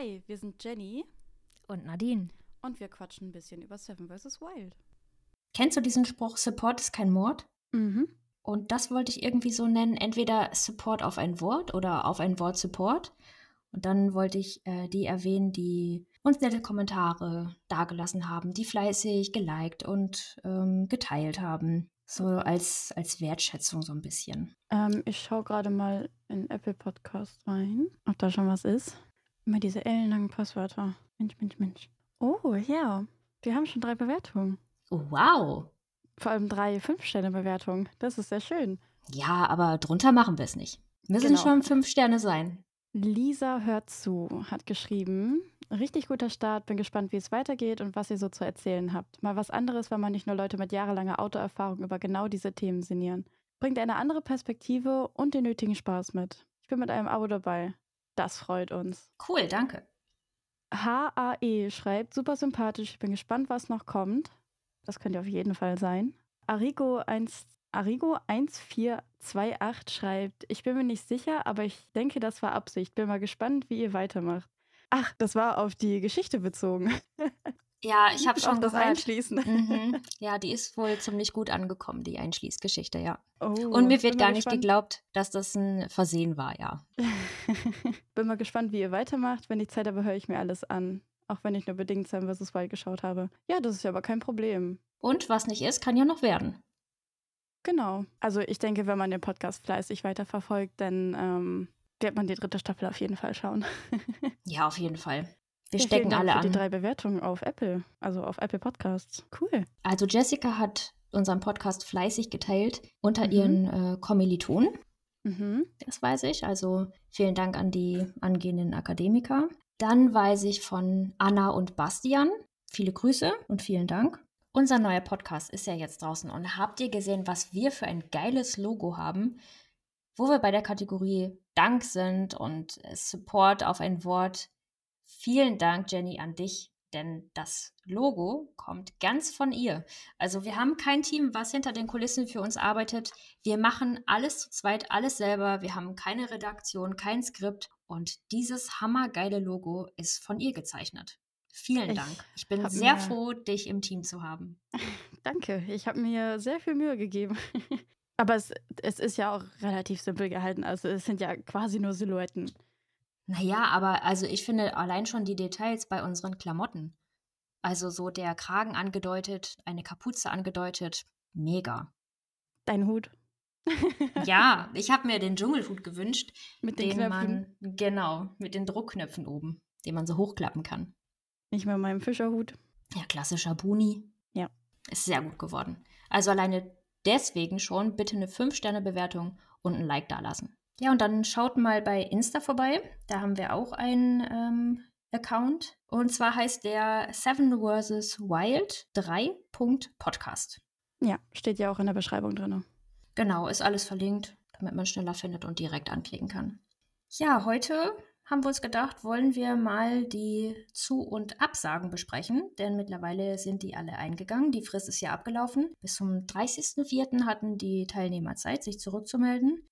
Hi, wir sind Jenny Und Nadine. und wir quatschen ein bisschen über Seven vs. Wild. Kennst du diesen Spruch, Support ist kein Mord? Mhm. Und das wollte ich irgendwie so nennen, entweder Support auf ein Wort oder auf ein Wort Support. Und dann wollte ich äh, die erwähnen, die uns nette Kommentare dagelassen haben, die fleißig geliked und ähm, geteilt haben. So als, als Wertschätzung so ein bisschen. Ähm, ich schaue gerade mal in Apple Podcast rein, ob da schon was ist. Immer diese ellenlangen Passwörter. Mensch, Mensch, Mensch. Oh, ja. Wir haben schon drei Bewertungen. Oh, wow. Vor allem drei Fünf-Sterne-Bewertungen. Das ist sehr schön. Ja, aber drunter machen wir es nicht. Müssen Genau. schon fünf Sterne sein. Lisa hört zu, hat geschrieben. Richtig guter Start, bin gespannt, wie es weitergeht und was ihr so zu erzählen habt. Mal was anderes, wenn man nicht nur Leute mit jahrelanger Autoerfahrung über genau diese Themen sinnieren. Bringt eine andere Perspektive und den nötigen Spaß mit. Ich bin mit einem Abo dabei. Das freut uns. Cool, danke. HAE schreibt, super sympathisch, ich bin gespannt, was noch kommt. Das könnte auf jeden Fall sein. Arigo 1, Arigo 1428 schreibt, ich bin mir nicht sicher, aber ich denke, das war Absicht. Bin mal gespannt, wie ihr weitermacht. Ach, das war auf die Geschichte bezogen. Ja, ich habe schon das gehört. Einschließen. Mhm. Ja, die ist wohl ziemlich gut angekommen, die Einschließgeschichte, ja. Oh, Und mir wird gar nicht gespannt. geglaubt, dass das ein Versehen war, ja. bin mal gespannt, wie ihr weitermacht. Wenn ich Zeit habe, höre ich mir alles an. Auch wenn ich nur bedingt Sam vs. Wild geschaut habe. Ja, das ist ja aber kein Problem. Und was nicht ist, kann ja noch werden. Genau. Also ich denke, wenn man den Podcast fleißig weiterverfolgt, dann ähm, wird man die dritte Staffel auf jeden Fall schauen. Ja, auf jeden Fall. Wir Ja, stecken alle für die an. drei Bewertungen auf Apple, also auf Apple Podcasts. Cool. Also Jessica hat unseren Podcast fleißig geteilt unter Mhm. ihren äh, Kommilitonen. Mhm. Das weiß ich. Also vielen Dank an die angehenden Akademiker. Dann weiß ich von Anna und Bastian. Viele Grüße und vielen Dank. Unser neuer Podcast ist ja jetzt draußen und habt ihr gesehen, was wir für ein geiles Logo haben, wo wir bei der Kategorie Dank sind und Support auf ein Wort. Vielen Dank, Jenny, an dich, denn das Logo kommt ganz von ihr. Also wir haben kein Team, was hinter den Kulissen für uns arbeitet. Wir machen alles zu zweit, alles selber. Wir haben keine Redaktion, kein Skript. Und dieses hammergeile Logo ist von ihr gezeichnet. Vielen Ich Dank. Ich bin sehr froh, dich im Team zu haben. Danke. Ich habe mir sehr viel Mühe gegeben. Aber es, es ist ja auch relativ simpel gehalten. Also es sind ja quasi nur Silhouetten. Naja, aber also ich finde allein schon die Details bei unseren Klamotten. Also so der Kragen angedeutet, eine Kapuze angedeutet. Mega. Dein Hut. Ja, ich habe mir den Dschungelhut gewünscht, Mit den den Knöpfen. man, genau, mit den Druckknöpfen oben, den man so hochklappen kann. Nicht mehr meinem Fischerhut. Ja, klassischer Buni. Ja. Ist sehr gut geworden. Also alleine deswegen schon bitte eine 5-Sterne-Bewertung und ein Like dalassen. Ja, und dann schaut mal bei Insta vorbei. Da haben wir auch einen ähm, Account. Und zwar heißt der Seven vs. Wild 3. Podcast. Ja, steht ja auch in der Beschreibung drin. Genau, ist alles verlinkt, damit man schneller findet und direkt anklicken kann. Ja, heute haben wir uns gedacht, wollen wir mal die Zu- und Absagen besprechen, denn mittlerweile sind die alle eingegangen. Die Frist ist ja abgelaufen. Bis zum 30.04. hatten die Teilnehmer Zeit, sich zurückzumelden.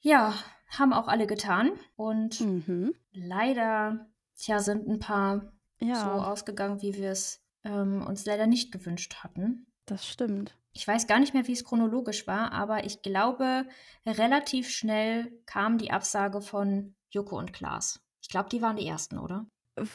Ja, haben auch alle getan und Mhm. leider, tja, sind ein paar Ja, so ausgegangen, wie wir es ähm, uns leider nicht gewünscht hatten. das stimmt. Ich weiß gar nicht mehr, wie es chronologisch war, aber ich glaube, relativ schnell kam die Absage von Joko und Klaas. Ich glaube, die waren die ersten, oder?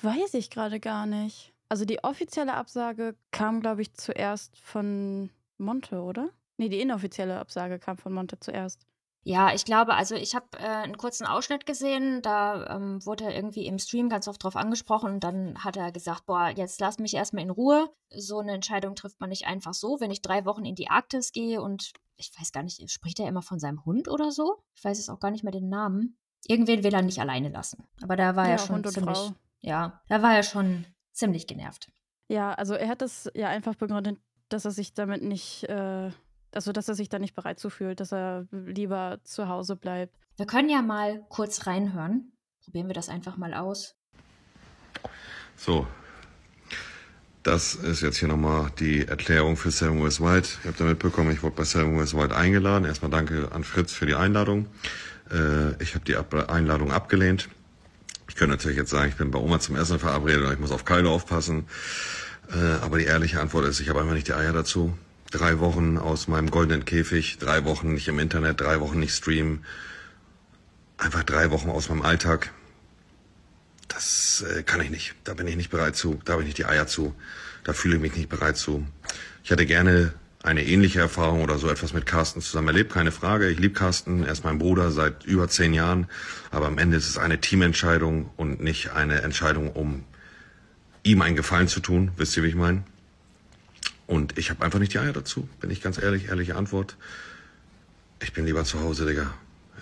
Weiß ich gerade gar nicht. Also die offizielle Absage kam, glaube ich, zuerst von Monte, oder? Nee, die inoffizielle Absage kam von Monte zuerst. Ja, ich glaube, also ich habe äh, einen kurzen Ausschnitt gesehen, da ähm, wurde er irgendwie im Stream ganz oft drauf angesprochen und dann hat er gesagt, boah, jetzt lass mich erstmal in Ruhe. So eine Entscheidung trifft man nicht einfach so, wenn ich drei Wochen in die Arktis gehe und ich weiß gar nicht, spricht er immer von seinem Hund oder so? Ich weiß jetzt auch gar nicht mehr den Namen. Irgendwen will er nicht alleine lassen. Aber da war Ja, er schon ziemlich, Frau. ja, da war er schon ziemlich genervt. Ja, also er hat das ja einfach begründet, dass er sich damit nicht, äh, also dass er sich da nicht bereit zu fühlt, dass er lieber zu Hause bleibt. Wir können ja mal kurz reinhören. Probieren wir das einfach mal aus. So, das ist jetzt hier nochmal die Erklärung für Seven West Wild. Ihr habt ja mitbekommen, ich wurde bei Seven West Wild eingeladen. Erstmal danke an Fritz für die Einladung. Äh, ich habe die Einladung abgelehnt. Ich könnte natürlich jetzt sagen, ich bin bei Oma zum Essen verabredet oder ich muss auf Keile aufpassen. Äh, aber die ehrliche Antwort ist, ich habe einfach nicht die Eier dazu. Drei Wochen aus meinem goldenen Käfig, drei Wochen nicht im Internet, drei Wochen nicht streamen. Einfach drei Wochen aus meinem Alltag. Das äh, kann ich nicht. Da bin ich nicht bereit zu. Da habe ich nicht die Eier zu. Da fühle ich mich nicht bereit zu. Ich hätte gerne eine ähnliche Erfahrung oder so etwas mit Carsten zusammen erlebt, keine Frage. Ich liebe Carsten, er ist mein Bruder seit über zehn Jahren, aber am Ende ist es eine Teamentscheidung und nicht eine Entscheidung, um ihm einen Gefallen zu tun, wisst ihr, wie ich meine? Und ich habe einfach nicht die Eier dazu, bin ich ganz ehrlich, ehrliche Antwort. Ich bin lieber zu Hause, Digga,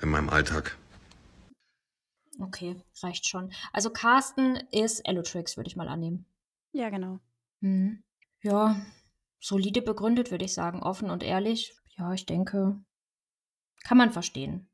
in meinem Alltag. Okay, reicht schon. Also Carsten ist Elotrix, würde ich mal annehmen. Ja, genau. Mhm. Ja, solide begründet, würde ich sagen, offen und ehrlich. Ja, ich denke, kann man verstehen.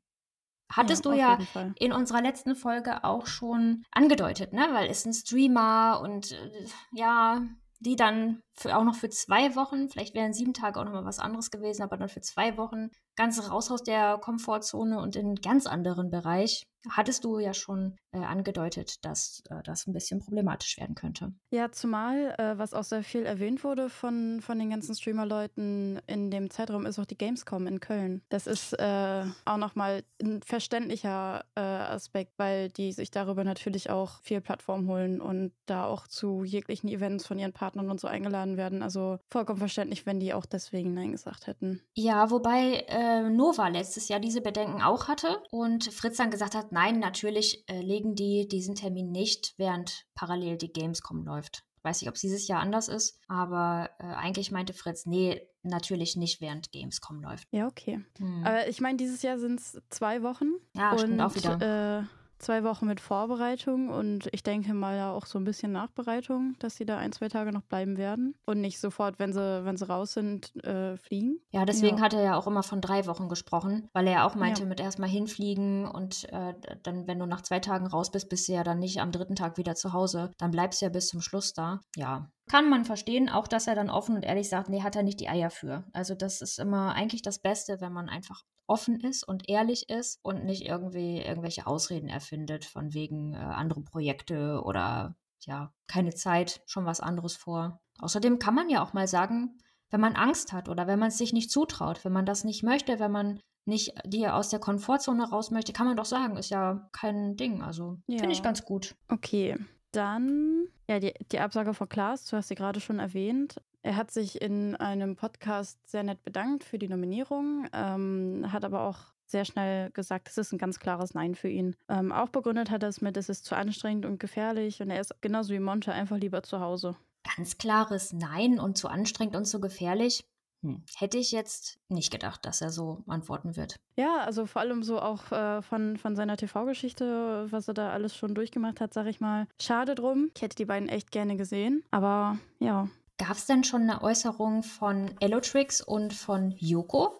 Hattest ja, du ja in unserer letzten Folge auch schon angedeutet, ne? Weil es ein Streamer und äh, ja, die dann für, auch noch für zwei Wochen, vielleicht wären sieben Tage auch noch mal was anderes gewesen, aber dann für zwei Wochen ganz raus aus der Komfortzone und in einen ganz anderen Bereich hattest du ja schon äh, angedeutet, dass äh, das ein bisschen problematisch werden könnte. Ja, zumal, äh, was auch sehr viel erwähnt wurde von, von den ganzen Streamer-Leuten in dem Zeitraum, ist auch die Gamescom in Köln. Das ist äh, auch nochmal ein verständlicher äh, Aspekt, weil die sich darüber natürlich auch viel Plattform holen und da auch zu jeglichen Events von ihren Partnern und so eingeladen werden. Also vollkommen verständlich, wenn die auch deswegen Nein gesagt hätten. Ja, wobei äh, Nova letztes Jahr diese Bedenken auch hatte und Fritz dann gesagt hat, nein, natürlich äh, legen die diesen Termin nicht, während parallel die Gamescom läuft. Ich weiß nicht, ob es dieses Jahr anders ist, aber äh, eigentlich meinte Fritz, nee, natürlich nicht, während Gamescom läuft. Ja, okay. Hm. Aber ich meine, dieses Jahr sind es zwei Wochen. Ja, und, stimmt auch wieder. Äh, zwei Wochen mit Vorbereitung und ich denke mal ja auch so ein bisschen Nachbereitung, dass sie da ein, zwei Tage noch bleiben werden und nicht sofort, wenn sie, wenn sie raus sind, äh, fliegen. Ja, deswegen ja. hat er ja auch immer von drei Wochen gesprochen, weil er ja auch meinte, ja. mit erstmal hinfliegen und äh, dann, wenn du nach zwei Tagen raus bist, bist du ja dann nicht am dritten Tag wieder zu Hause. Dann bleibst du ja bis zum Schluss da. Ja, kann man verstehen, auch dass er dann offen und ehrlich sagt, nee, hat er nicht die Eier für. Also das ist immer eigentlich das Beste, wenn man einfach offen ist und ehrlich ist und nicht irgendwie irgendwelche Ausreden erfindet von wegen äh, andere Projekte oder ja, keine Zeit, schon was anderes vor. Außerdem kann man ja auch mal sagen, wenn man Angst hat oder wenn man es sich nicht zutraut, wenn man das nicht möchte, wenn man nicht die aus der Komfortzone raus möchte, kann man doch sagen, ist ja kein Ding. Also ja. finde ich ganz gut. Okay, dann ja, die, die Absage von Klaas, du hast sie gerade schon erwähnt. Er hat sich in einem Podcast sehr nett bedankt für die Nominierung, ähm, hat aber auch sehr schnell gesagt, es ist ein ganz klares Nein für ihn. Ähm, auch begründet hat er es mit, es ist zu anstrengend und gefährlich und er ist genauso wie Monte einfach lieber zu Hause. Ganz klares Nein und zu anstrengend und zu gefährlich. Hm. Hätte ich jetzt nicht gedacht, dass er so antworten wird. Ja, also vor allem so auch äh, von, von seiner TV-Geschichte, was er da alles schon durchgemacht hat, sag ich mal. Schade drum. Ich hätte die beiden echt gerne gesehen. Aber ja. Gab es denn schon eine Äußerung von Elotrix und von Yoko?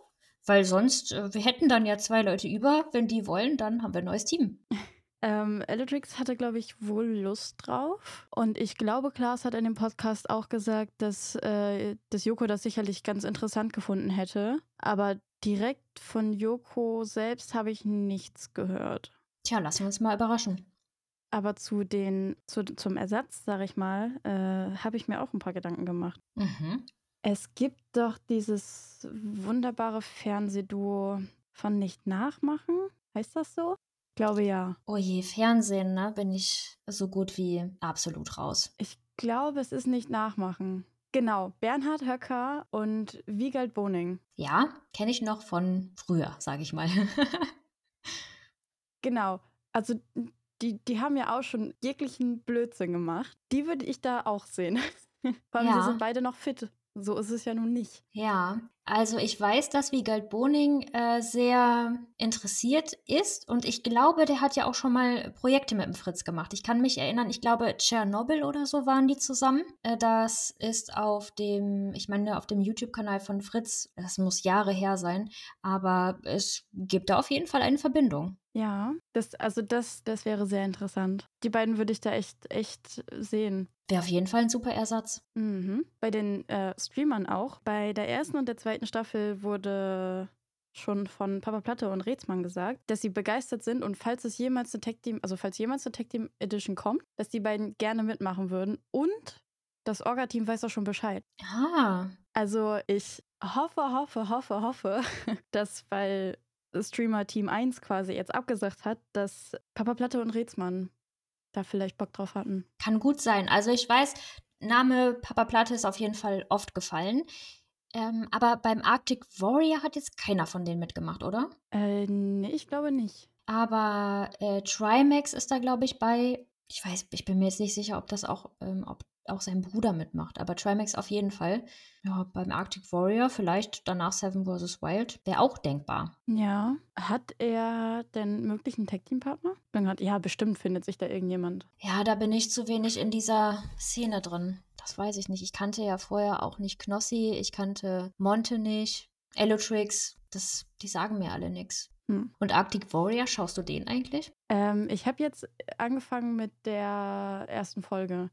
Weil sonst, äh, wir hätten dann ja zwei Leute über. Wenn die wollen, dann haben wir ein neues Team. Ähm, Eldrix hatte, glaube ich, wohl Lust drauf. Und ich glaube, Klaas hat in dem Podcast auch gesagt, dass, äh, dass Joko das sicherlich ganz interessant gefunden hätte. Aber direkt von Joko selbst habe ich nichts gehört. Tja, lassen wir uns mal überraschen. Aber zu den, zu, zum Ersatz, sage ich mal, äh, habe ich mir auch ein paar Gedanken gemacht. Mhm. Es gibt doch dieses wunderbare Fernsehduo von Nicht Nachmachen. Heißt das so? glaube ja. Oh je, Fernsehen, ne? Bin ich so gut wie absolut raus. Ich glaube, es ist nicht nachmachen. Genau, Bernhard Höcker und Wiegald Boning. Ja, kenne ich noch von früher, sage ich mal. genau, also die, die haben ja auch schon jeglichen Blödsinn gemacht. Die würde ich da auch sehen. Vor allem, ja. sie sind beide noch fit. So ist es ja nun nicht. Ja, also ich weiß, dass Wiegald Boning äh, sehr interessiert ist und ich glaube, der hat ja auch schon mal Projekte mit dem Fritz gemacht. Ich kann mich erinnern, ich glaube, Tschernobyl oder so waren die zusammen. Äh, das ist auf dem, ich meine, auf dem YouTube-Kanal von Fritz, das muss Jahre her sein, aber es gibt da auf jeden Fall eine Verbindung. Ja, das, also das, das wäre sehr interessant. Die beiden würde ich da echt, echt sehen. Wäre auf jeden Fall ein super Ersatz. Mhm. Bei den äh, Streamern auch. Bei der ersten und der zweiten Staffel wurde schon von Papa Platte und Rätsmann gesagt, dass sie begeistert sind und falls es jemals eine Tech Team, also falls jemals eine Tech Team Edition kommt, dass die beiden gerne mitmachen würden und das Orga-Team weiß auch schon Bescheid. Ah. Also ich hoffe, hoffe, hoffe, hoffe, dass weil Streamer Team 1 quasi jetzt abgesagt hat, dass Papa Platte und Rätsmann da vielleicht Bock drauf hatten. Kann gut sein. Also ich weiß, Name Papa Platte ist auf jeden Fall oft gefallen. Ähm, aber beim Arctic Warrior hat jetzt keiner von denen mitgemacht, oder? Äh, nee, ich glaube nicht. Aber äh, Trimax ist da, glaube ich, bei. Ich weiß, ich bin mir jetzt nicht sicher, ob das auch, ähm, ob auch sein Bruder mitmacht. Aber Trimax auf jeden Fall. Ja, beim Arctic Warrior vielleicht danach Seven vs. Wild. Wäre auch denkbar. Ja. Hat er denn möglichen Tag-Team-Partner? Ja, bestimmt findet sich da irgendjemand. Ja, da bin ich zu wenig in dieser Szene drin. Das weiß ich nicht. Ich kannte ja vorher auch nicht Knossi. Ich kannte Monte nicht. Elotrix. Das, die sagen mir alle nichts. Hm. Und Arctic Warrior, schaust du den eigentlich? Ähm, ich habe jetzt angefangen mit der ersten Folge.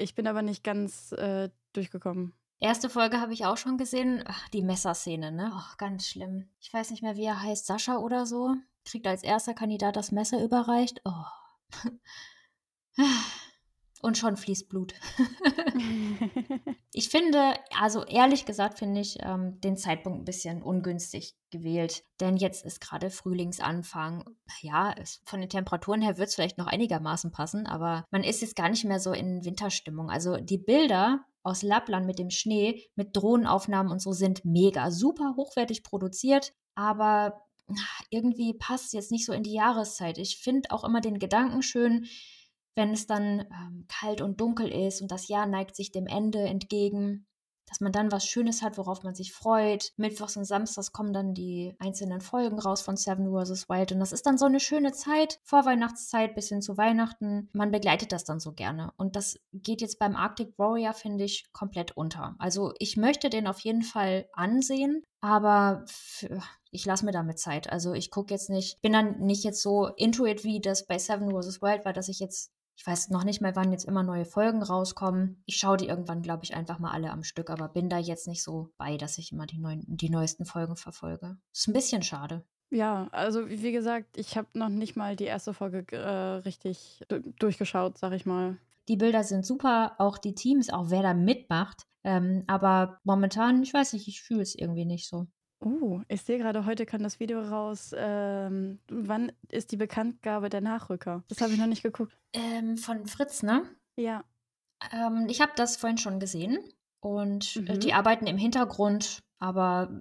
Ich bin aber nicht ganz äh, durchgekommen. Erste Folge habe ich auch schon gesehen. Ach, die Messerszene, ne? Ach, ganz schlimm. Ich weiß nicht mehr, wie er heißt. Sascha oder so. Kriegt als erster Kandidat das Messer überreicht. Oh. Und schon fließt Blut. ich finde, also ehrlich gesagt, finde ich ähm, den Zeitpunkt ein bisschen ungünstig gewählt. Denn jetzt ist gerade Frühlingsanfang. Ja, es, von den Temperaturen her wird es vielleicht noch einigermaßen passen, aber man ist jetzt gar nicht mehr so in Winterstimmung. Also die Bilder aus Lappland mit dem Schnee, mit Drohnenaufnahmen und so sind mega, super hochwertig produziert, aber irgendwie passt es jetzt nicht so in die Jahreszeit. Ich finde auch immer den Gedanken schön, wenn es dann ähm, kalt und dunkel ist und das Jahr neigt sich dem Ende entgegen, dass man dann was Schönes hat, worauf man sich freut. Mittwochs und Samstags kommen dann die einzelnen Folgen raus von Seven vs. Wild und das ist dann so eine schöne Zeit, Vorweihnachtszeit bis hin zu Weihnachten. Man begleitet das dann so gerne und das geht jetzt beim Arctic Warrior, finde ich, komplett unter. Also ich möchte den auf jeden Fall ansehen, aber ich lasse mir damit Zeit. Also ich gucke jetzt nicht, bin dann nicht jetzt so into it wie das bei Seven vs. Wild war, dass ich jetzt ich weiß noch nicht mal, wann jetzt immer neue Folgen rauskommen. Ich schaue die irgendwann, glaube ich, einfach mal alle am Stück, aber bin da jetzt nicht so bei, dass ich immer die, neuen, die neuesten Folgen verfolge. Ist ein bisschen schade. Ja, also wie gesagt, ich habe noch nicht mal die erste Folge äh, richtig durchgeschaut, sag ich mal. Die Bilder sind super, auch die Teams, auch wer da mitmacht. Ähm, aber momentan, ich weiß nicht, ich fühle es irgendwie nicht so. Oh, ich sehe gerade, heute kann das Video raus. Ähm, wann ist die Bekanntgabe der Nachrücker? Das habe ich noch nicht geguckt. Ähm, von Fritz, ne? Ja. Ähm, ich habe das vorhin schon gesehen und äh, mhm. die arbeiten im Hintergrund, aber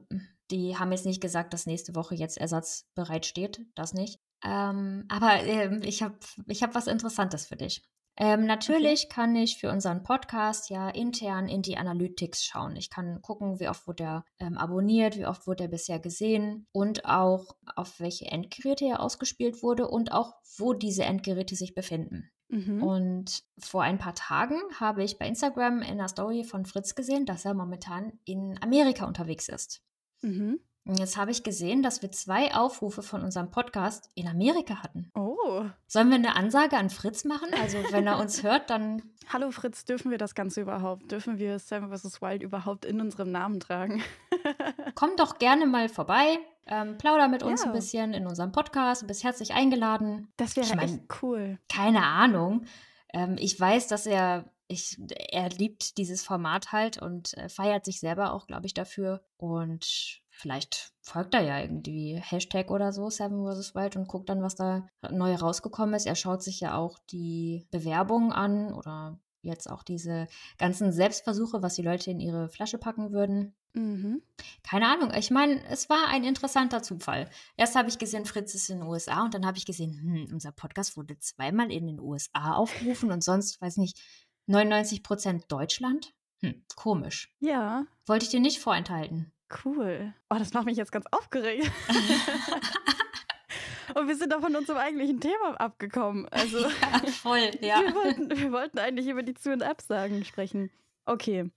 die haben jetzt nicht gesagt, dass nächste Woche jetzt Ersatz bereitsteht. Das nicht. Ähm, aber ähm, ich habe ich hab was Interessantes für dich. Ähm, natürlich okay. kann ich für unseren Podcast ja intern in die Analytics schauen. Ich kann gucken, wie oft wurde er ähm, abonniert, wie oft wurde er bisher gesehen und auch auf welche Endgeräte er ausgespielt wurde und auch wo diese Endgeräte sich befinden. Mhm. Und vor ein paar Tagen habe ich bei Instagram in einer Story von Fritz gesehen, dass er momentan in Amerika unterwegs ist. Mhm. Jetzt habe ich gesehen, dass wir zwei Aufrufe von unserem Podcast in Amerika hatten. Oh. Sollen wir eine Ansage an Fritz machen? Also, wenn er uns hört, dann. Hallo Fritz, dürfen wir das Ganze überhaupt? Dürfen wir Seven vs. Wild überhaupt in unserem Namen tragen? Komm doch gerne mal vorbei. Ähm, plauder mit uns ja. ein bisschen in unserem Podcast. Du bist herzlich eingeladen. Das wäre ich mein, echt cool. Keine Ahnung. Ähm, ich weiß, dass er ich, er liebt dieses Format halt und äh, feiert sich selber auch, glaube ich, dafür. Und vielleicht folgt er ja irgendwie Hashtag oder so, Seven vs. Wild, und guckt dann, was da neu rausgekommen ist. Er schaut sich ja auch die Bewerbungen an oder jetzt auch diese ganzen Selbstversuche, was die Leute in ihre Flasche packen würden. Mhm. Keine Ahnung. Ich meine, es war ein interessanter Zufall. Erst habe ich gesehen, Fritz ist in den USA und dann habe ich gesehen, hm, unser Podcast wurde zweimal in den USA aufgerufen und sonst, weiß nicht, 99 Prozent Deutschland. Hm, komisch. Ja. Wollte ich dir nicht vorenthalten. Cool. Oh, das macht mich jetzt ganz aufgeregt. Und wir sind doch von unserem eigentlichen Thema abgekommen. Also, ja, voll, ja. Wir wollten, wir wollten eigentlich über die Zu- und Absagen sprechen. Okay.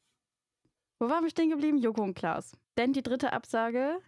Wo waren wir stehen geblieben? Joko und Klaas. Denn die dritte Absage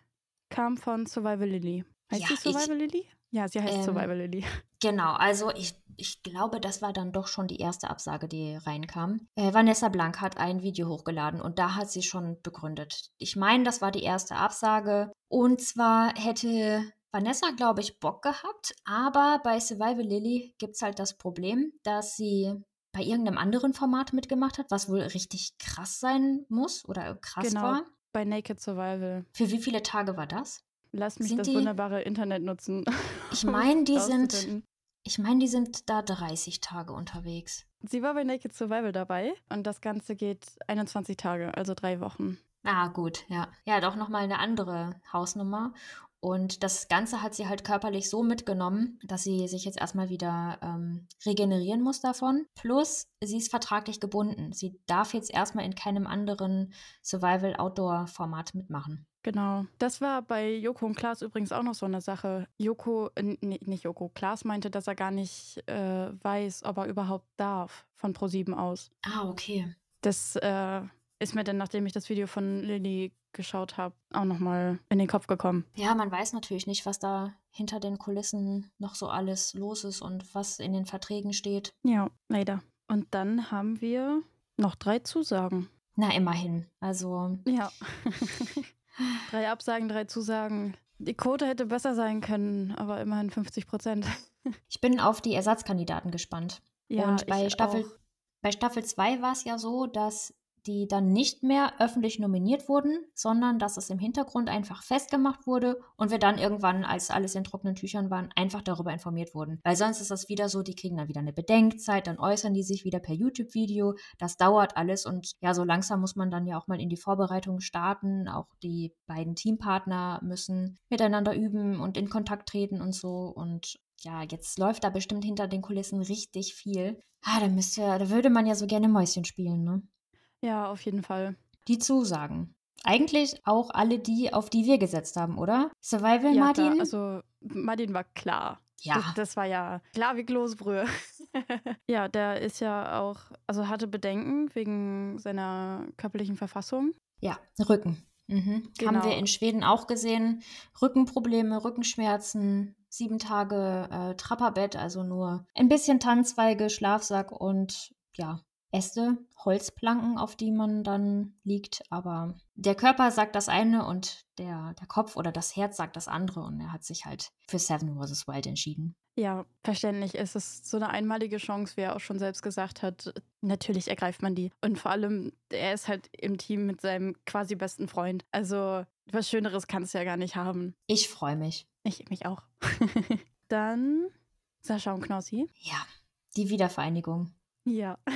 kam von Survival Lily. Heißt ja, sie Survival ich, Lily? Ja, sie heißt ähm, Survival Lily. Genau, also ich ich glaube, das war dann doch schon die erste Absage, die reinkam. Äh, Vanessa Blank hat ein Video hochgeladen und da hat sie schon begründet. Ich meine, das war die erste Absage. Und zwar hätte Vanessa, glaube ich, Bock gehabt, aber bei Survival Lily gibt es halt das Problem, dass sie bei irgendeinem anderen Format mitgemacht hat, was wohl richtig krass sein muss oder krass genau, war. Bei Naked Survival. Für wie viele Tage war das? Lass mich Sind das die- wunderbare Internet nutzen. Ich meine, die sind. Ich meine, die sind da 30 Tage unterwegs. Sie war bei Naked Survival dabei und das Ganze geht 21 Tage, also drei Wochen. Ah, gut, ja. Ja, doch nochmal eine andere Hausnummer. Und das Ganze hat sie halt körperlich so mitgenommen, dass sie sich jetzt erstmal wieder ähm, regenerieren muss davon. Plus, sie ist vertraglich gebunden. Sie darf jetzt erstmal in keinem anderen Survival-Outdoor-Format mitmachen. Genau. Das war bei Joko und Klaas übrigens auch noch so eine Sache. Joko, äh, nee, nicht Joko, Klaas meinte, dass er gar nicht äh, weiß, ob er überhaupt darf von Pro7 aus. Ah, okay. Das äh, ist mir dann, nachdem ich das Video von Lilly geschaut habe, auch nochmal in den Kopf gekommen. Ja, man weiß natürlich nicht, was da hinter den Kulissen noch so alles los ist und was in den Verträgen steht. Ja, leider. Und dann haben wir noch drei Zusagen. Na, immerhin. Also, Ja. drei Absagen, drei Zusagen. Die Quote hätte besser sein können, aber immerhin 50 Prozent. ich bin auf die Ersatzkandidaten gespannt. Ja, und bei Staffel, auch. bei Staffel 2 war es ja so, dass die dann nicht mehr öffentlich nominiert wurden, sondern dass es im Hintergrund einfach festgemacht wurde und wir dann irgendwann, als alles in trockenen Tüchern waren, einfach darüber informiert wurden. Weil sonst ist das wieder so, die kriegen dann wieder eine Bedenkzeit, dann äußern die sich wieder per YouTube-Video. Das dauert alles und ja, so langsam muss man dann ja auch mal in die Vorbereitung starten. Auch die beiden Teampartner müssen miteinander üben und in Kontakt treten und so. Und ja, jetzt läuft da bestimmt hinter den Kulissen richtig viel. Ah, da müsste, da würde man ja so gerne Mäuschen spielen, ne? Ja, auf jeden Fall. Die Zusagen. Eigentlich auch alle die, auf die wir gesetzt haben, oder? Survival, Ja, Martin? klar. Also, Martin war klar. ja. Das, das war ja klar wie Kloßbrühe. ja, der ist ja auch, also hatte Bedenken wegen seiner körperlichen Verfassung. ja, Rücken. Mhm. Haben Genau. wir in Schweden auch gesehen. Rückenprobleme, Rückenschmerzen, sieben Tage äh, Trapperbett, also nur ein bisschen Tannenzweige, Schlafsack und ja, Äste, Holzplanken, auf die man dann liegt. Aber der Körper sagt das eine und der, der Kopf oder das Herz sagt das andere und er hat sich halt für Seven vs. Wild entschieden. Ja, verständlich. Es ist so eine einmalige Chance, wie er auch schon selbst gesagt hat. Natürlich ergreift man die. Und vor allem, er ist halt im Team mit seinem quasi besten Freund. Also, was Schöneres kann es ja gar nicht haben. Ich freue mich. Ich mich auch. Dann Sascha und Knossi. Ja, die Wiedervereinigung. Ja.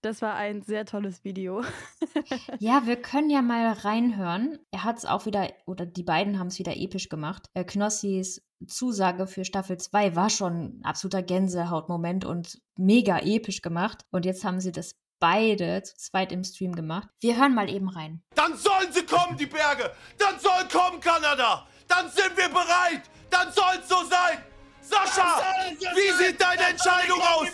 Das war ein sehr tolles Video. Ja, wir können ja mal reinhören. Er hat es auch wieder, oder die beiden haben es wieder episch gemacht. Äh, Knossis Zusage für Staffel 2 war schon ein absoluter Gänsehautmoment und mega episch gemacht. Und jetzt haben sie das beide zu zweit im Stream gemacht. Wir hören mal eben rein. Dann sollen sie kommen, die Berge. Dann soll kommen, Kanada. Dann sind wir bereit. Dann soll's so sein. Sascha, wie sieht deine Entscheidung aus?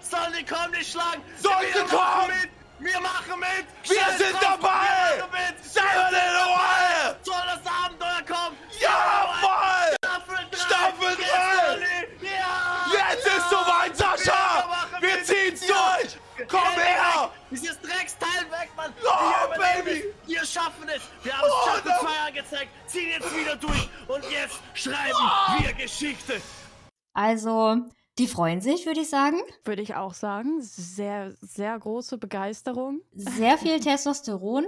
Sollen die kommen, nicht schlagen? Wir machen kommen? mit. Wir machen mit! Wir Scheiß sind drauf, dabei! Wir! Seven in Wild! Soll das Abenteuer kommen? Jawohl! Staffel 3! Staffel drei! Ja! Jetzt ist soweit, Sascha! Wir mit. ziehen's Ja. durch! Komm Geh her! Dieses Drecksteil weg, Mann! Oh, Wir Baby. Wir schaffen es! Wir haben Oh, es Staffel no. 2 angezeigt, ziehen jetzt wieder durch und jetzt schreiben Oh. wir Geschichte! Also, die freuen sich, würde ich sagen. Würde ich auch sagen. Sehr, sehr große Begeisterung. Sehr viel Testosteron.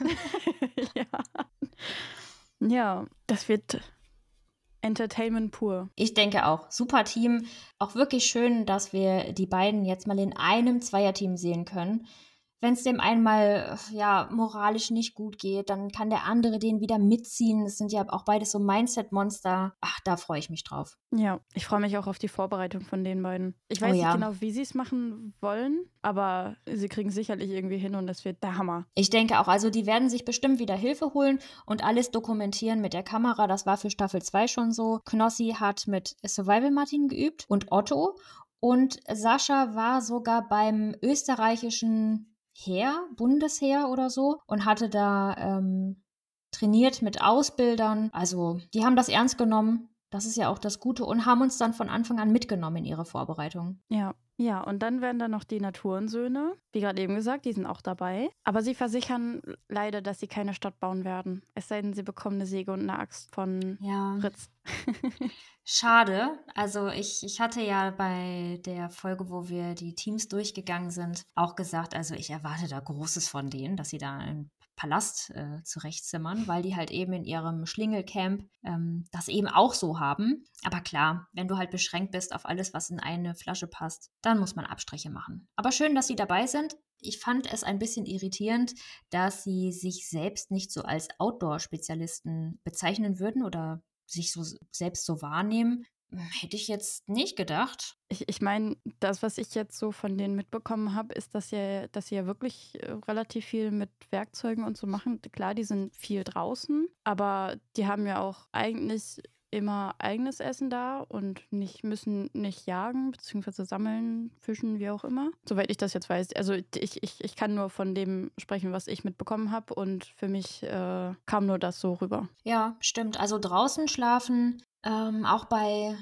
ja. Ja, das wird Entertainment pur. Ich denke auch. Super Team. Auch wirklich schön, dass wir die beiden jetzt mal in einem Zweierteam sehen können. Wenn es dem einmal ja moralisch nicht gut geht, dann kann der andere den wieder mitziehen. Das sind ja auch beides so Mindset-Monster. Ach, da freue ich mich drauf. Ja, ich freue mich auch auf die Vorbereitung von den beiden. Ich weiß Oh ja. nicht genau, wie sie es machen wollen, aber sie kriegen sicherlich irgendwie hin und das wird der Hammer. Ich denke auch, also die werden sich bestimmt wieder Hilfe holen und alles dokumentieren mit der Kamera. Das war für Staffel 2 schon so. Knossi hat mit Survival Martin geübt und Otto. Und Sascha war sogar beim österreichischen Heer, Bundesheer oder so und hatte da ähm, trainiert mit Ausbildern. Also die haben das ernst genommen. Das ist ja auch das Gute und haben uns dann von Anfang an mitgenommen in ihre Vorbereitung. Ja. Ja, und dann werden da noch die Naturensöhne, wie gerade eben gesagt, die sind auch dabei. Aber sie versichern leider, dass sie keine Stadt bauen werden. Es sei denn, sie bekommen eine Säge und eine Axt von Ja. Fritz. Schade. Also ich, ich hatte ja bei der Folge, wo wir die Teams durchgegangen sind, auch gesagt, also ich erwarte da Großes von denen, dass sie da einen Palast äh, zurechtzimmern, weil die halt eben in ihrem Schlingelcamp ähm, das eben auch so haben. Aber klar, wenn du halt beschränkt bist auf alles, was in eine Flasche passt, dann muss man Abstriche machen. Aber schön, dass sie dabei sind. Ich fand es ein bisschen irritierend, dass sie sich selbst nicht so als Outdoor-Spezialisten bezeichnen würden oder sich so selbst so wahrnehmen. Hätte ich jetzt nicht gedacht. Ich, ich meine, das, was ich jetzt so von denen mitbekommen habe, ist, dass sie, dass sie ja wirklich äh, relativ viel mit Werkzeugen und so machen. Klar, die sind viel draußen, aber die haben ja auch eigentlich immer eigenes Essen da und nicht müssen nicht jagen beziehungsweise sammeln, fischen, wie auch immer. Soweit ich das jetzt weiß. Also ich, ich, ich kann nur von dem sprechen, was ich mitbekommen habe und für mich äh, kam nur das so rüber. Ja, stimmt. Also draußen schlafen, ähm, auch bei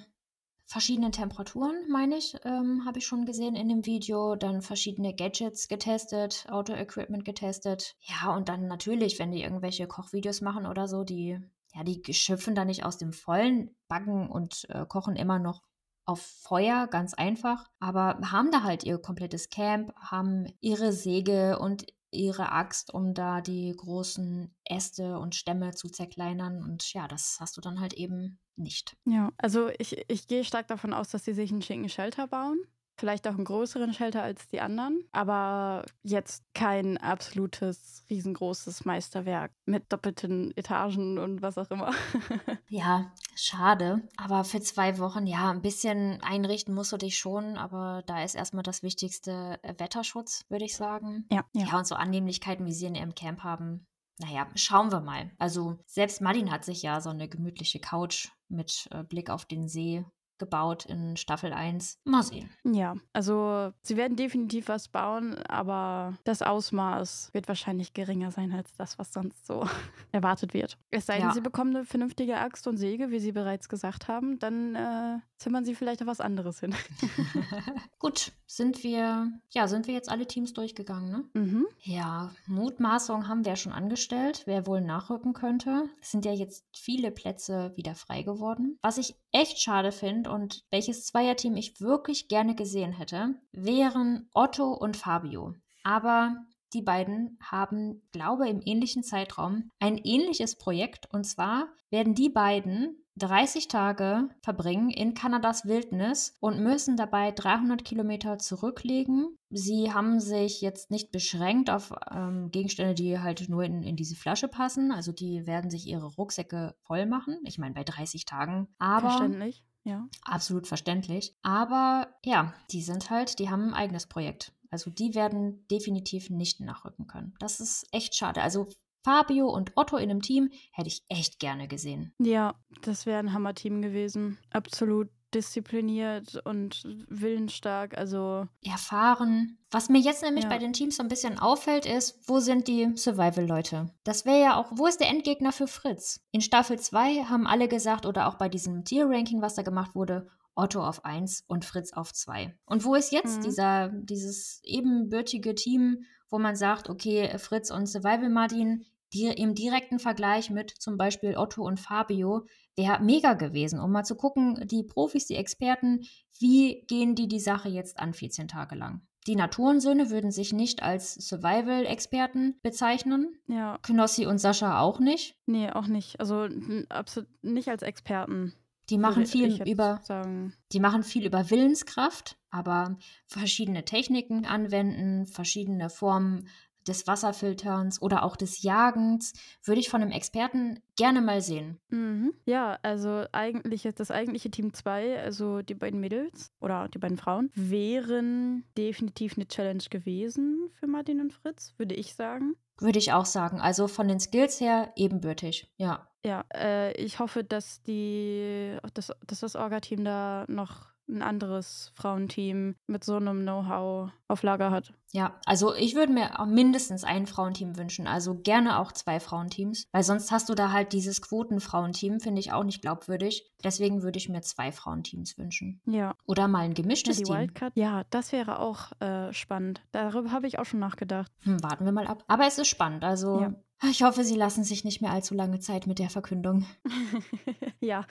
verschiedenen Temperaturen, meine ich, ähm, habe ich schon gesehen in dem Video. Dann verschiedene Gadgets getestet, Auto-Equipment getestet. Ja, und dann natürlich, wenn die irgendwelche Kochvideos machen oder so, die, ja, die schöpfen da nicht aus dem Vollen, backen und äh, kochen immer noch auf Feuer, ganz einfach, aber haben da halt ihr komplettes Camp, haben ihre Säge und ihre Axt, um da die großen Äste und Stämme zu zerkleinern. Und ja, das hast du dann halt eben nicht. Ja, also ich, ich gehe stark davon aus, dass sie sich einen schicken Shelter bauen. Vielleicht auch einen größeren Shelter als die anderen, aber jetzt kein absolutes, riesengroßes Meisterwerk mit doppelten Etagen und was auch immer. Ja, schade. Aber für zwei Wochen, ja, ein bisschen einrichten musst du dich schon, aber da ist erstmal das Wichtigste äh, Wetterschutz, würde ich sagen. ja, Ja. ja. und so Annehmlichkeiten, wie sie in ihrem Camp haben. Naja, schauen wir mal. Also selbst Martin hat sich ja so eine gemütliche Couch mit äh, Blick auf den See gebaut in Staffel 1. Mal sehen. Ja, also sie werden definitiv was bauen, aber das Ausmaß wird wahrscheinlich geringer sein als das, was sonst so erwartet wird. Es sei denn, Ja. sie bekommen eine vernünftige Axt und Säge, wie sie bereits gesagt haben, dann äh, zimmern sie vielleicht auf was anderes hin. Gut, sind wir, ja, sind wir jetzt alle Teams durchgegangen, ne? mhm. Ja, Mutmaßung haben wir ja schon angestellt, wer wohl nachrücken könnte. Es sind ja jetzt viele Plätze wieder frei geworden. Was ich echt schade finde und welches Zweierteam ich wirklich gerne gesehen hätte, wären Otto und Fabio. Aber die beiden haben, glaube im ähnlichen Zeitraum ein ähnliches Projekt. Und zwar werden die beiden 30 Tage verbringen in Kanadas Wildnis und müssen dabei 300 Kilometer zurücklegen. Sie haben sich jetzt nicht beschränkt auf ähm, Gegenstände, die halt nur in, in diese Flasche passen. Also die werden sich ihre Rucksäcke voll machen. Ich meine, bei 30 Tagen. Aber Verständlich. Ja. absolut verständlich. Aber ja, die sind halt, die haben ein eigenes Projekt. Also die werden definitiv nicht nachrücken können. Das ist echt schade. Also Fabio und Otto in einem Team hätte ich echt gerne gesehen. Ja, das wäre ein Hammerteam gewesen. Absolut diszipliniert und willensstark. Also, Erfahren. Was mir jetzt nämlich Ja. bei den Teams so ein bisschen auffällt, ist, wo sind die Survival-Leute? Das wäre ja auch, wo ist der Endgegner für Fritz? In Staffel 2 haben alle gesagt, oder auch bei diesem Tier-Ranking, was da gemacht wurde, Otto auf 1 und Fritz auf 2. Und wo ist jetzt Mhm. dieser, dieses ebenbürtige Team, wo man sagt, okay, Fritz und Survival Martin, die im direkten Vergleich mit zum Beispiel Otto und Fabio, wäre mega gewesen, um mal zu gucken, die Profis, die Experten, wie gehen die die Sache jetzt an 14 Tage lang? Die Naturensöhne würden sich nicht als Survival-Experten bezeichnen. ja, Knossi und Sascha auch nicht. nee, auch nicht. Also, absolut nicht als Experten. Die machen viel über Sagen. Die machen viel über Willenskraft, aber verschiedene Techniken anwenden, verschiedene Formen des Wasserfilterns oder auch des Jagens würde ich von einem Experten gerne mal sehen. Mhm. Ja, also eigentlich das eigentliche Team 2, also die beiden Mädels oder die beiden Frauen, wären definitiv eine Challenge gewesen für Martin und Fritz, würde ich sagen. Würde ich auch sagen. Also von den Skills her ebenbürtig. Ja. Ja, äh, ich hoffe, dass die, dass, dass das Orga-Team da noch ein anderes Frauenteam mit so einem Know-how auf Lager hat. Ja, also ich würde mir mindestens ein Frauenteam wünschen, also gerne auch zwei Frauenteams, weil sonst hast du da halt dieses Quotenfrauenteam, finde ich auch nicht glaubwürdig. Deswegen würde ich mir zwei Frauenteams wünschen. Ja. Oder mal ein Ja, gemischtes die Team. Wildcard. Ja, das wäre auch äh, spannend. Darüber habe ich auch schon nachgedacht. Hm, warten wir mal ab. Aber es ist spannend, also Ja. Ich hoffe, sie lassen sich nicht mehr allzu lange Zeit mit der Verkündung. ja.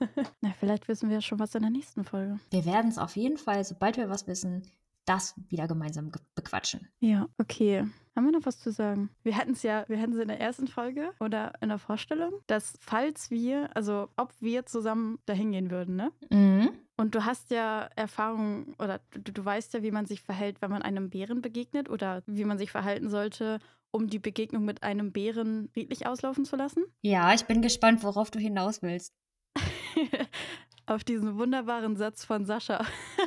Na, vielleicht wissen wir schon was in der nächsten Folge. Wir werden es auf jeden Fall, sobald wir was wissen, das wieder gemeinsam ge- bequatschen. Ja, okay. Haben wir noch was zu sagen? Wir hatten es ja, wir hatten es in der ersten Folge oder in der Vorstellung, dass falls wir, also ob wir zusammen dahin gehen würden, ne? Mhm. Und du hast ja Erfahrung oder du, du weißt ja, wie man sich verhält, wenn man einem Bären begegnet oder wie man sich verhalten sollte, um die Begegnung mit einem Bären friedlich auslaufen zu lassen. Ja, ich bin gespannt, worauf du hinaus willst. Auf diesen wunderbaren Satz von Sascha,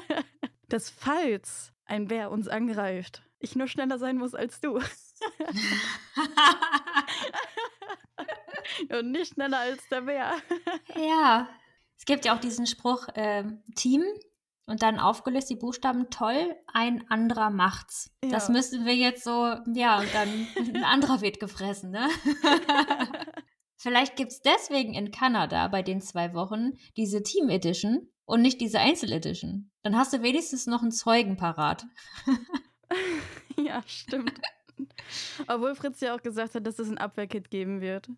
dass falls ein Bär uns angreift, ich nur schneller sein muss als du und nicht schneller als der Bär. ja, es gibt ja auch diesen Spruch, ähm, Team und dann aufgelöst die Buchstaben, toll, ein anderer macht's. Das Ja. müssten wir jetzt so, ja, und dann ein anderer wird gefressen, ne? Vielleicht gibt es deswegen in Kanada bei den zwei Wochen diese Team Edition und nicht diese Einzel Edition. Dann hast du wenigstens noch einen Zeugen parat. ja, stimmt. Obwohl Fritz ja auch gesagt hat, dass es ein Abwehrkit geben wird.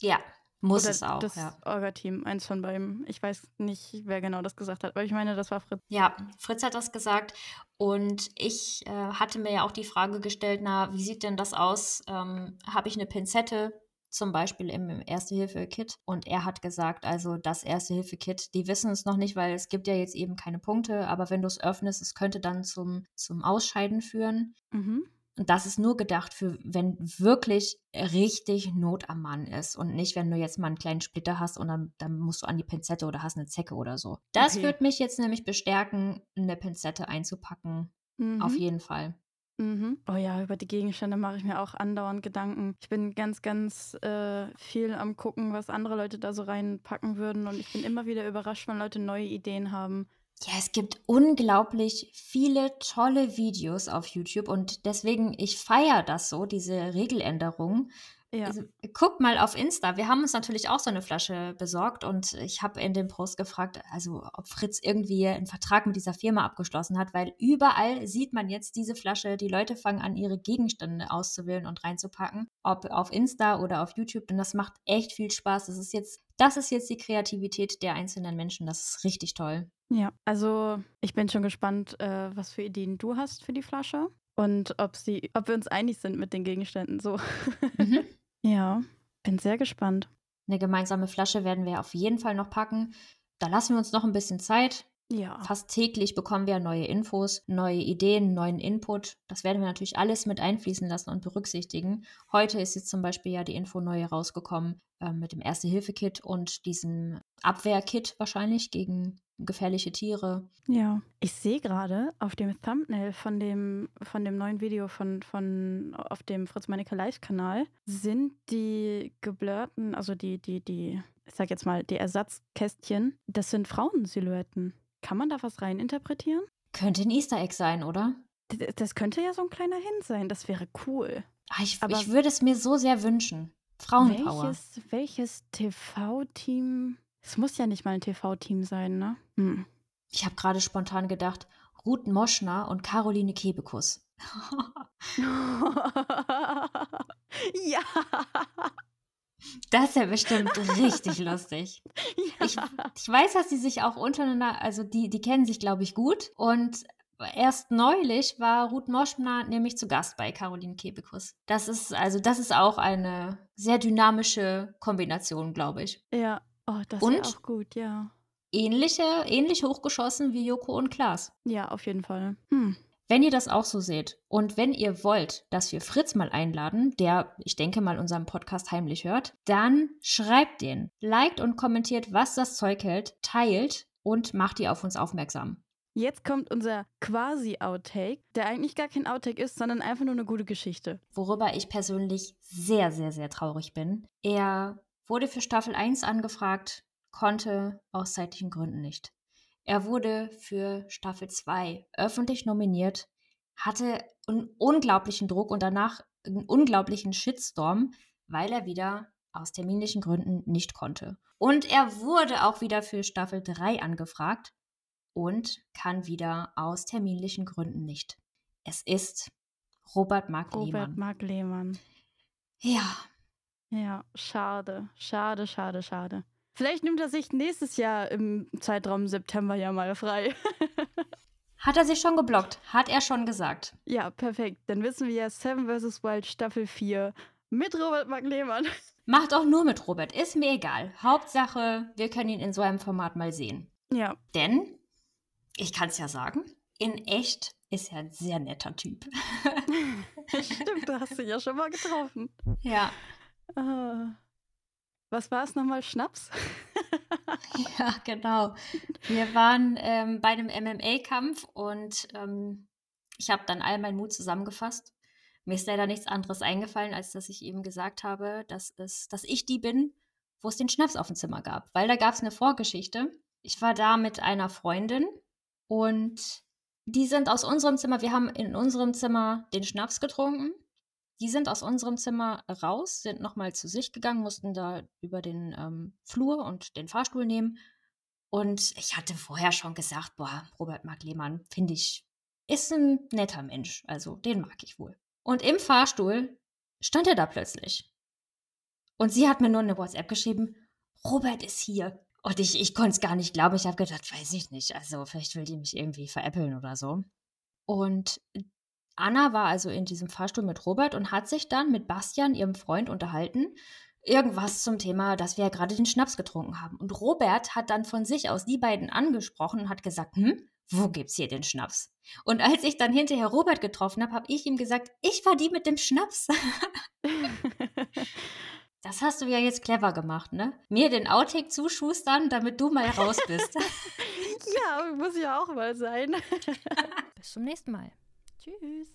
Ja, muss Oder es auch. das Ja. Orga-Team, eins von beiden. Ich weiß nicht, wer genau das gesagt hat, aber ich meine, das war Fritz. ja, Fritz hat das gesagt. Und ich äh, hatte mir ja auch die Frage gestellt, na, wie sieht denn das aus? Ähm, Habe ich eine Pinzette? Zum Beispiel im, im Erste-Hilfe-Kit. Und er hat gesagt, also das Erste-Hilfe-Kit, die wissen es noch nicht, weil es gibt ja jetzt eben keine Punkte, aber wenn du es öffnest, es könnte dann zum, zum Ausscheiden führen. Mhm. Und das ist nur gedacht für, wenn wirklich richtig Not am Mann ist und nicht, wenn du jetzt mal einen kleinen Splitter hast und dann, dann musst du an die Pinzette oder hast eine Zecke oder so. Das Okay. wird mich jetzt nämlich bestärken, eine Pinzette einzupacken. Mhm. Auf jeden Fall. Mhm. Oh ja, über die Gegenstände mache ich mir auch andauernd Gedanken. Ich bin ganz, ganz äh, viel am gucken, was andere Leute da so reinpacken würden. Und ich bin immer wieder überrascht, wenn Leute neue Ideen haben. Ja, es gibt unglaublich viele tolle Videos auf YouTube und deswegen, ich feiere das so, diese Regeländerung. Ja. Also, guck mal auf Insta. Wir haben uns natürlich auch so eine Flasche besorgt und ich habe in dem Post gefragt, also ob Fritz irgendwie einen Vertrag mit dieser Firma abgeschlossen hat, weil überall sieht man jetzt diese Flasche. Die Leute fangen an, ihre Gegenstände auszuwählen und reinzupacken, ob auf Insta oder auf YouTube. Und das macht echt viel Spaß. Das ist jetzt, das ist jetzt die Kreativität der einzelnen Menschen. Das ist richtig toll. Ja, also ich bin schon gespannt, äh, was für Ideen du hast für die Flasche und ob sie, ob wir uns einig sind mit den Gegenständen. So. Mhm. ja, bin sehr gespannt. Eine gemeinsame Flasche werden wir auf jeden Fall noch packen. Da lassen wir uns noch ein bisschen Zeit. Ja. Fast täglich bekommen wir neue Infos, neue Ideen, neuen Input. Das werden wir natürlich alles mit einfließen lassen und berücksichtigen. Heute ist jetzt zum Beispiel ja die Info neu rausgekommen äh, mit dem Erste-Hilfe-Kit und diesem Abwehr-Kit wahrscheinlich gegen gefährliche Tiere. Ja. Ich sehe gerade auf dem Thumbnail von dem, von dem neuen Video von, von auf dem Fritz Meinecke Live-Kanal sind die geblurrten, also die, die, die, ich sag jetzt mal, die Ersatzkästchen, das sind Frauensilhouetten. Kann man da was rein interpretieren? Könnte ein Easter Egg sein, oder? D- Das könnte ja so ein kleiner Hint sein. Das wäre cool. Ah, ich, Aber- ich würde es mir so sehr wünschen. Frauenpower. Welches, welches TV-Team? Es muss ja nicht mal ein TV-Team sein, ne? Hm. Ich habe gerade spontan gedacht, Ruth Moschner und Caroline Kebekus. ja. Das wäre bestimmt richtig lustig. ja. Ich, ich weiß, dass die sich auch untereinander, also die, die kennen sich, glaube ich, gut. Und erst neulich war Ruth Moschner nämlich zu Gast bei Caroline Kebekus. Das ist, also das ist auch eine sehr dynamische Kombination, glaube ich. ja. Oh, das Und? auch gut, ja. Ähnliche, ähnlich hochgeschossen wie Joko und Klaas. Ja, auf jeden Fall. Hm. Wenn ihr das auch so seht und wenn ihr wollt, dass wir Fritz mal einladen, der, ich denke mal, unseren Podcast heimlich hört, dann schreibt den, liked und kommentiert, was das Zeug hält, teilt und macht ihr auf uns aufmerksam. Jetzt kommt unser quasi-Outtake, der eigentlich gar kein Outtake ist, sondern einfach nur eine gute Geschichte. Worüber ich persönlich sehr, sehr, sehr traurig bin. Er wurde für Staffel 1 angefragt, konnte aus zeitlichen Gründen nicht. Er wurde für Staffel 2 öffentlich nominiert, hatte einen unglaublichen Druck und danach einen unglaublichen Shitstorm, weil er wieder aus terminlichen Gründen nicht konnte. Und er wurde auch wieder für Staffel 3 angefragt und kann wieder aus terminlichen Gründen nicht. Es ist Robert Mark Robert Lehmann. Mark Lehmann. Ja, Ja, schade. Schade, schade, schade. Vielleicht nimmt er sich nächstes Jahr im Zeitraum September ja mal frei. hat er sich schon geblockt, hat er schon gesagt. ja, perfekt. Dann wissen wir ja Seven vs. Wild Staffel 4 mit Robert Mark Lehmann. Macht auch nur mit Robert, ist mir egal. Hauptsache, wir können ihn in so einem Format mal sehen. Ja, Denn, ich kann es ja sagen, in echt ist er ein sehr netter Typ. stimmt, du hast ihn ja schon mal getroffen. ja, Ah. Was war es nochmal? Schnaps? ja, genau. Wir waren ähm, bei einem MMA-Kampf und ähm, ich habe dann all meinen Mut zusammengefasst. Mir ist leider nichts anderes eingefallen, als dass ich eben gesagt habe, dass, es, dass ich die bin, wo es den Schnaps auf dem Zimmer gab. Weil da gab es eine Vorgeschichte. Ich war da mit einer Freundin und die sind aus unserem Zimmer, wir haben in unserem Zimmer den Schnaps getrunken. Die sind aus unserem Zimmer raus, sind nochmal zu sich gegangen, mussten da über den ähm, Flur und den Fahrstuhl nehmen. Und ich hatte vorher schon gesagt, boah, Robert Mark Lehmann, finde ich, ist ein netter Mensch. Also den mag ich wohl. Und im Fahrstuhl stand er da plötzlich. Und sie hat mir nur eine WhatsApp geschrieben, Robert ist hier. Und ich, ich konnte es gar nicht glauben. Ich habe gedacht, weiß ich nicht. Also vielleicht will die mich irgendwie veräppeln oder so. Und Anna war also in diesem Fahrstuhl mit Robert und hat sich dann mit Bastian, ihrem Freund, unterhalten. Irgendwas zum Thema, dass wir ja gerade den Schnaps getrunken haben. Und Robert hat dann von sich aus die beiden angesprochen und hat gesagt, hm, wo gibt's hier den Schnaps? Und als ich dann hinterher Robert getroffen habe, habe ich ihm gesagt, ich war die mit dem Schnaps. Das hast du ja jetzt clever gemacht, ne? Mir den Outtake zuschustern, damit du mal raus bist. ja, muss ja auch mal sein. Bis zum nächsten Mal. Tschüss.